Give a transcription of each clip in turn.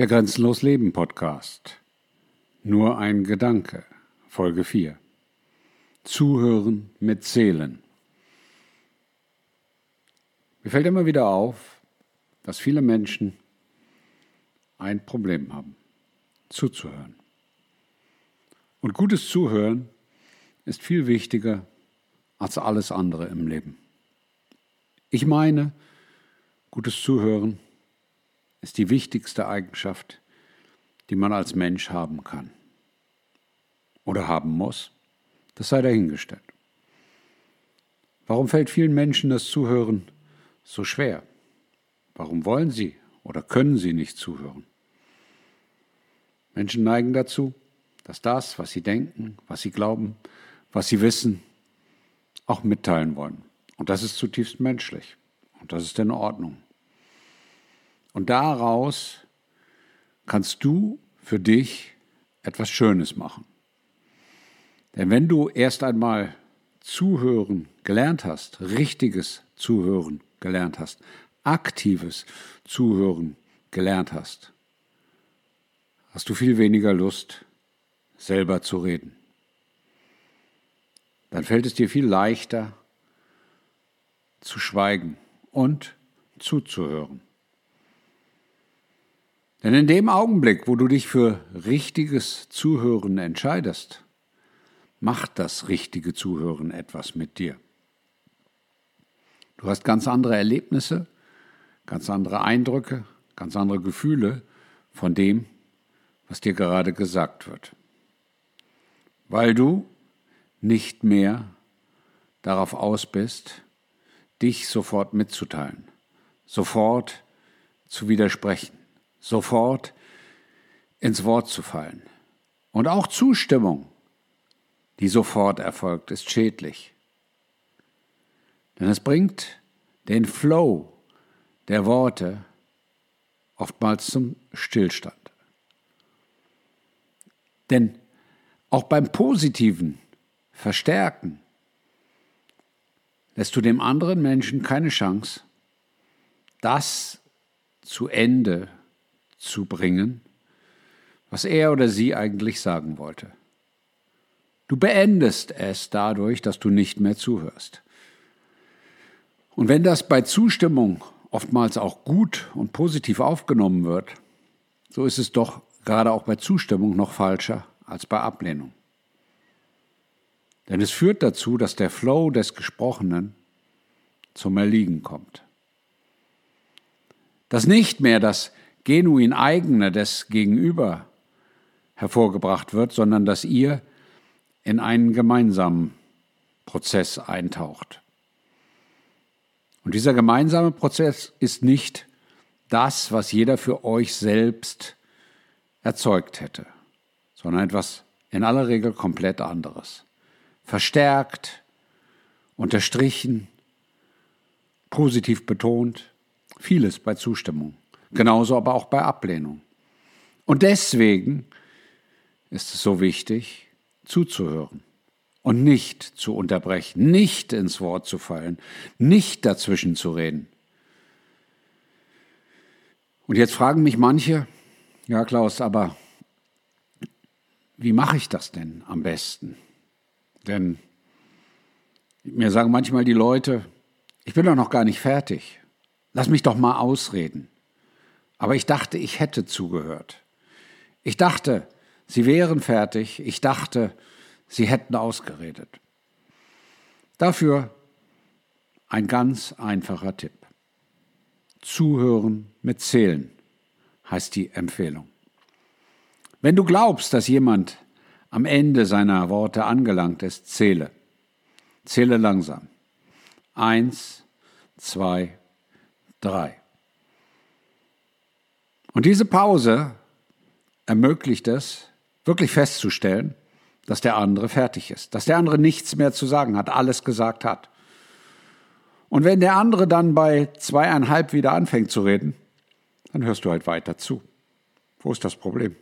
Der Grenzenlos Leben Podcast. Nur ein Gedanke. Folge 4. Zuhören mit Zählen. Mir fällt immer wieder auf, dass viele Menschen ein Problem haben. Zuzuhören. Und gutes Zuhören ist viel wichtiger als alles andere im Leben. Ich meine, gutes Zuhören ist die wichtigste Eigenschaft, die man als Mensch haben kann. Oder haben muss. Das sei dahingestellt. Warum fällt vielen Menschen das Zuhören so schwer? Warum wollen sie oder können sie nicht zuhören? Menschen neigen dazu, dass das, was sie denken, was sie glauben, was sie wissen, auch mitteilen wollen. Und das ist zutiefst menschlich. Und das ist in Ordnung. Und daraus kannst du für dich etwas Schönes machen. Denn wenn du erst einmal Zuhören gelernt hast, richtiges Zuhören gelernt hast, aktives Zuhören gelernt hast, hast du viel weniger Lust, selber zu reden. Dann fällt es dir viel leichter, zu schweigen und zuzuhören. Denn in dem Augenblick, wo du dich für richtiges Zuhören entscheidest, macht das richtige Zuhören etwas mit dir. Du hast ganz andere Erlebnisse, ganz andere Eindrücke, ganz andere Gefühle von dem, was dir gerade gesagt wird. Weil du nicht mehr darauf aus bist, dich sofort mitzuteilen, sofort zu widersprechen sofort ins Wort zu fallen. Und auch Zustimmung, die sofort erfolgt, ist schädlich. Denn es bringt den Flow der Worte oftmals zum Stillstand. Denn auch beim positiven Verstärken lässt du dem anderen Menschen keine Chance, das zu Ende zu bringen, was er oder sie eigentlich sagen wollte. Du beendest es dadurch, dass du nicht mehr zuhörst. Und wenn das bei Zustimmung oftmals auch gut und positiv aufgenommen wird, so ist es doch gerade auch bei Zustimmung noch falscher als bei Ablehnung. Denn es führt dazu, dass der Flow des Gesprochenen zum Erliegen kommt. Dass nicht mehr das genuin eigene des Gegenüber hervorgebracht wird, sondern dass ihr in einen gemeinsamen Prozess eintaucht. Und dieser gemeinsame Prozess ist nicht das, was jeder für euch selbst erzeugt hätte, sondern etwas in aller Regel komplett anderes. Verstärkt, unterstrichen, positiv betont, vieles bei Zustimmung. Genauso aber auch bei Ablehnung. Und deswegen ist es so wichtig, zuzuhören und nicht zu unterbrechen, nicht ins Wort zu fallen, nicht dazwischen zu reden. Und jetzt fragen mich manche, ja Klaus, aber wie mache ich das denn am besten? Denn mir sagen manchmal die Leute, ich bin doch noch gar nicht fertig. Lass mich doch mal ausreden. Aber ich dachte, ich hätte zugehört. Ich dachte, sie wären fertig. Ich dachte, sie hätten ausgeredet. Dafür ein ganz einfacher Tipp. Zuhören mit Zählen heißt die Empfehlung. Wenn du glaubst, dass jemand am Ende seiner Worte angelangt ist, zähle. Zähle langsam. Eins, zwei, drei. Und diese Pause ermöglicht es, wirklich festzustellen, dass der andere fertig ist, dass der andere nichts mehr zu sagen hat, alles gesagt hat. Und wenn der andere dann bei zweieinhalb wieder anfängt zu reden, dann hörst du halt weiter zu. Wo ist das Problem?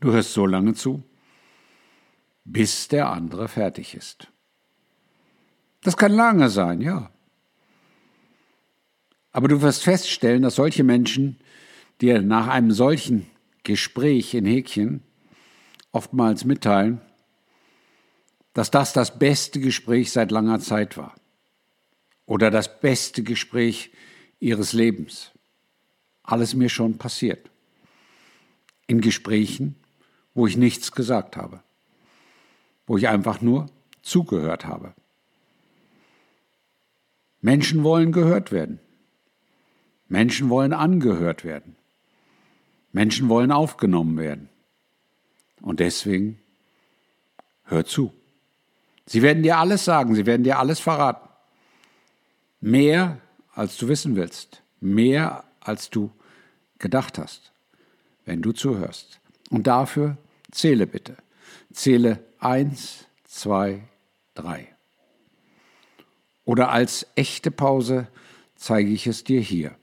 Du hörst so lange zu, bis der andere fertig ist. Das kann lange sein, ja. Aber du wirst feststellen, dass solche Menschen dir nach einem solchen Gespräch in Häkchen oftmals mitteilen, dass das das beste Gespräch seit langer Zeit war oder das beste Gespräch ihres Lebens. Alles mir schon passiert. In Gesprächen, wo ich nichts gesagt habe, wo ich einfach nur zugehört habe. Menschen wollen gehört werden. Menschen wollen angehört werden. Menschen wollen aufgenommen werden. Und deswegen hör zu. Sie werden dir alles sagen, sie werden dir alles verraten. Mehr, als du wissen willst. Mehr, als du gedacht hast, wenn du zuhörst. Und dafür zähle bitte. Zähle eins, zwei, drei. Oder als echte Pause zeige ich es dir hier.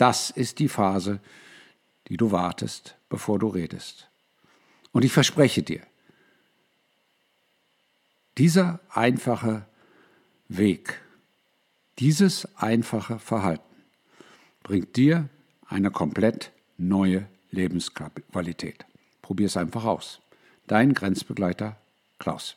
Das ist die Phase, die du wartest, bevor du redest. Und ich verspreche dir, dieser einfache Weg, dieses einfache Verhalten bringt dir eine komplett neue Lebensqualität. Probier es einfach aus. Dein Grenzbegleiter Klaus.